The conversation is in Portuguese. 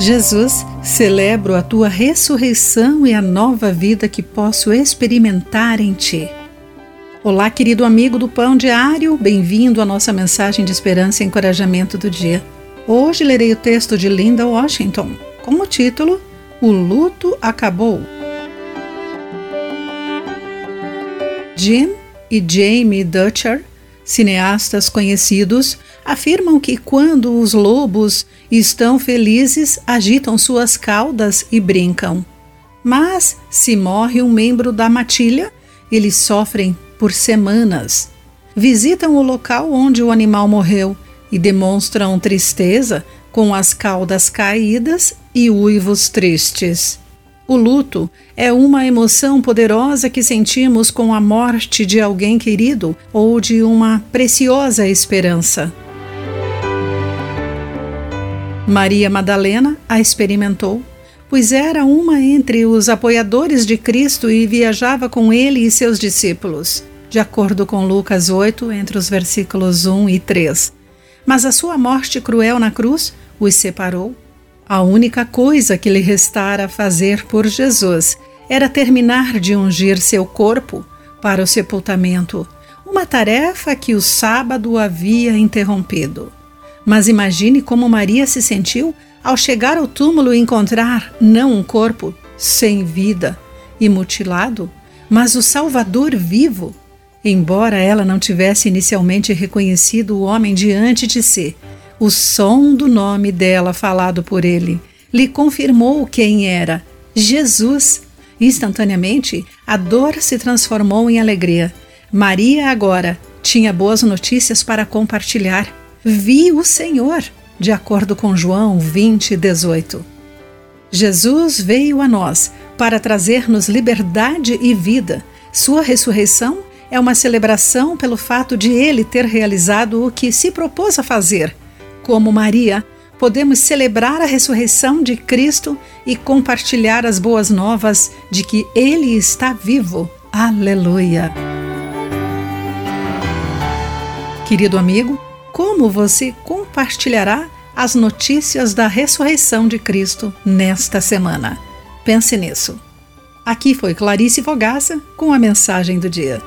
Jesus, celebro a tua ressurreição e a nova vida que posso experimentar em ti. Olá, querido amigo do Pão Diário, bem-vindo à nossa mensagem de esperança e encorajamento do dia. Hoje lerei o texto de Linda Washington com o título O Luto Acabou. Jim e Jamie Dutcher Cineastas conhecidos afirmam que quando os lobos estão felizes, agitam suas caudas e brincam. Mas, se morre um membro da matilha, eles sofrem por semanas. Visitam o local onde o animal morreu e demonstram tristeza com as caudas caídas e uivos tristes. O luto é uma emoção poderosa que sentimos com a morte de alguém querido ou de uma preciosa esperança. Maria Madalena a experimentou, pois era uma entre os apoiadores de Cristo e viajava com ele e seus discípulos, de acordo com Lucas 8, entre os versículos 1 e 3. Mas a sua morte cruel na cruz os separou a única coisa que lhe restara fazer por Jesus era terminar de ungir seu corpo para o sepultamento, uma tarefa que o sábado havia interrompido. Mas imagine como Maria se sentiu ao chegar ao túmulo e encontrar não um corpo sem vida e mutilado, mas o Salvador vivo. Embora ela não tivesse inicialmente reconhecido o homem diante de si, o som do nome dela falado por ele lhe confirmou quem era: Jesus. Instantaneamente, a dor se transformou em alegria. Maria agora tinha boas notícias para compartilhar. Vi o Senhor, de acordo com João 20, 18. Jesus veio a nós para trazer-nos liberdade e vida. Sua ressurreição é uma celebração pelo fato de ele ter realizado o que se propôs a fazer como Maria, podemos celebrar a ressurreição de Cristo e compartilhar as boas novas de que Ele está vivo. Aleluia! Querido amigo, como você compartilhará as notícias da ressurreição de Cristo nesta semana? Pense nisso. Aqui foi Clarice Fogaça com a mensagem do dia.